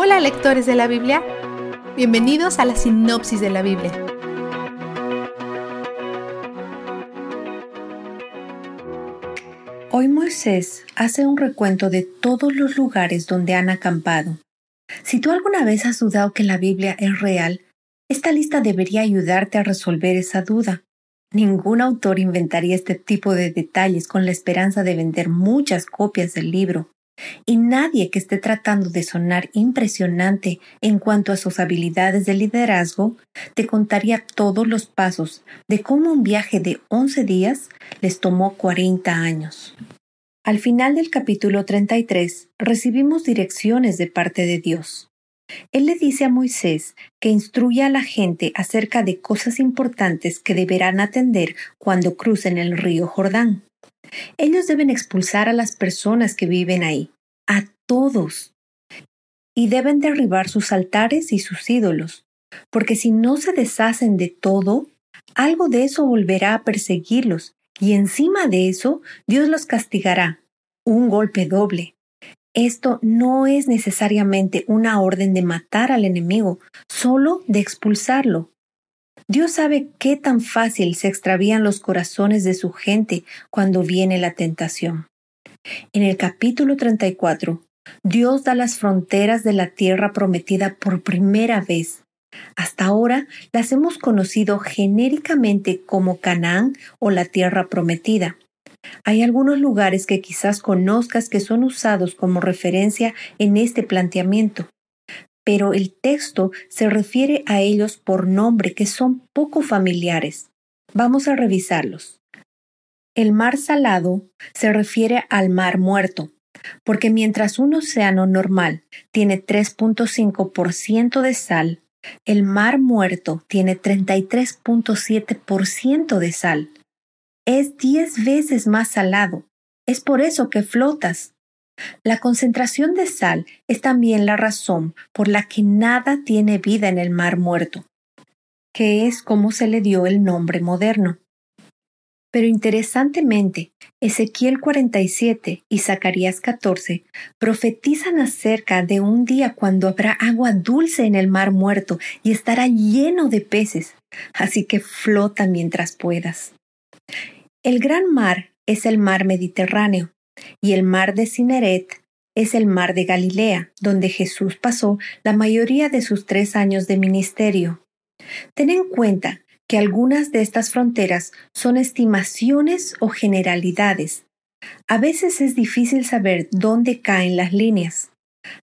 Hola lectores de la Biblia, bienvenidos a la sinopsis de la Biblia. Hoy Moisés hace un recuento de todos los lugares donde han acampado. Si tú alguna vez has dudado que la Biblia es real, esta lista debería ayudarte a resolver esa duda. Ningún autor inventaría este tipo de detalles con la esperanza de vender muchas copias del libro. Y nadie que esté tratando de sonar impresionante en cuanto a sus habilidades de liderazgo te contaría todos los pasos de cómo un viaje de 11 días les tomó 40 años. Al final del capítulo 33 recibimos direcciones de parte de Dios. Él le dice a Moisés que instruya a la gente acerca de cosas importantes que deberán atender cuando crucen el río Jordán. Ellos deben expulsar a las personas que viven ahí, a todos. Y deben derribar sus altares y sus ídolos, porque si no se deshacen de todo, algo de eso volverá a perseguirlos, y encima de eso Dios los castigará. Un golpe doble. Esto no es necesariamente una orden de matar al enemigo, solo de expulsarlo. Dios sabe qué tan fácil se extravían los corazones de su gente cuando viene la tentación. En el capítulo 34, Dios da las fronteras de la tierra prometida por primera vez. Hasta ahora las hemos conocido genéricamente como Canaán o la tierra prometida. Hay algunos lugares que quizás conozcas que son usados como referencia en este planteamiento pero el texto se refiere a ellos por nombre que son poco familiares. Vamos a revisarlos. El mar salado se refiere al mar muerto, porque mientras un océano normal tiene 3.5% de sal, el mar muerto tiene 33.7% de sal. Es 10 veces más salado. Es por eso que flotas. La concentración de sal es también la razón por la que nada tiene vida en el mar muerto, que es como se le dio el nombre moderno. Pero interesantemente, Ezequiel 47 y Zacarías 14 profetizan acerca de un día cuando habrá agua dulce en el mar muerto y estará lleno de peces, así que flota mientras puedas. El gran mar es el mar Mediterráneo, y el mar de Cineret es el mar de Galilea, donde Jesús pasó la mayoría de sus tres años de ministerio. Ten en cuenta que algunas de estas fronteras son estimaciones o generalidades. A veces es difícil saber dónde caen las líneas.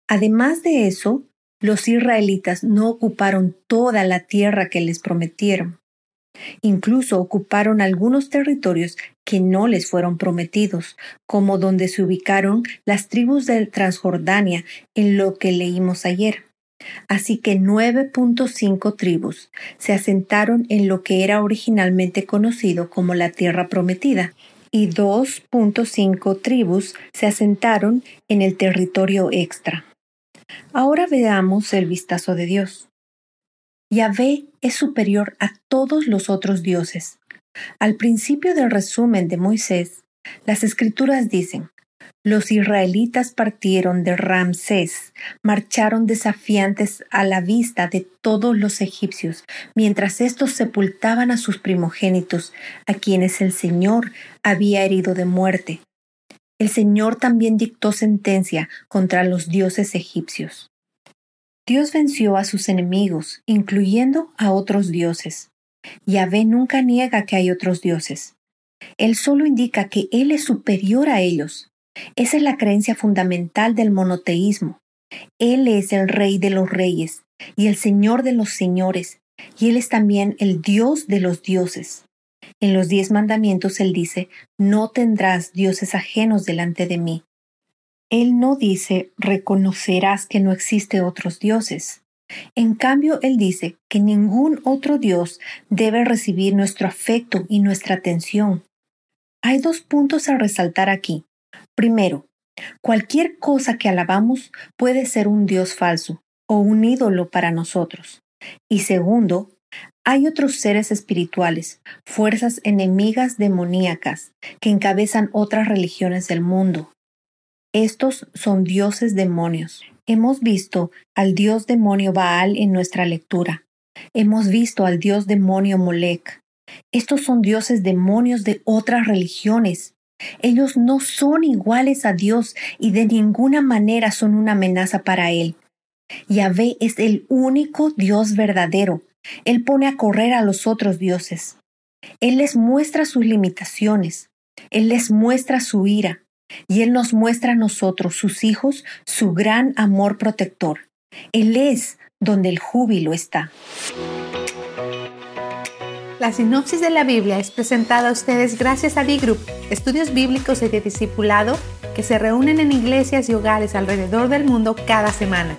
Además de eso, los israelitas no ocuparon toda la tierra que les prometieron. Incluso ocuparon algunos territorios que no les fueron prometidos, como donde se ubicaron las tribus de Transjordania en lo que leímos ayer. Así que 9.5 tribus se asentaron en lo que era originalmente conocido como la tierra prometida, y 2.5 tribus se asentaron en el territorio extra. Ahora veamos el vistazo de Dios. Yahvé es superior a todos los otros dioses. Al principio del resumen de Moisés, las escrituras dicen, los israelitas partieron de Ramsés, marcharon desafiantes a la vista de todos los egipcios, mientras éstos sepultaban a sus primogénitos, a quienes el Señor había herido de muerte. El Señor también dictó sentencia contra los dioses egipcios. Dios venció a sus enemigos, incluyendo a otros dioses. Yahvé nunca niega que hay otros dioses. Él solo indica que Él es superior a ellos. Esa es la creencia fundamental del monoteísmo. Él es el Rey de los reyes y el Señor de los señores, y Él es también el Dios de los dioses. En los diez mandamientos Él dice, no tendrás dioses ajenos delante de mí. Él no dice reconocerás que no existe otros dioses. En cambio, Él dice que ningún otro Dios debe recibir nuestro afecto y nuestra atención. Hay dos puntos a resaltar aquí. Primero, cualquier cosa que alabamos puede ser un Dios falso o un ídolo para nosotros. Y segundo, hay otros seres espirituales, fuerzas enemigas demoníacas, que encabezan otras religiones del mundo. Estos son dioses demonios. Hemos visto al dios demonio Baal en nuestra lectura. Hemos visto al dios demonio Molec. Estos son dioses demonios de otras religiones. Ellos no son iguales a Dios y de ninguna manera son una amenaza para Él. Yahvé es el único Dios verdadero. Él pone a correr a los otros dioses. Él les muestra sus limitaciones. Él les muestra su ira. Y Él nos muestra a nosotros, sus hijos, su gran amor protector. Él es donde el júbilo está. La sinopsis de la Biblia es presentada a ustedes gracias a B-Group, estudios bíblicos y de discipulado que se reúnen en iglesias y hogares alrededor del mundo cada semana.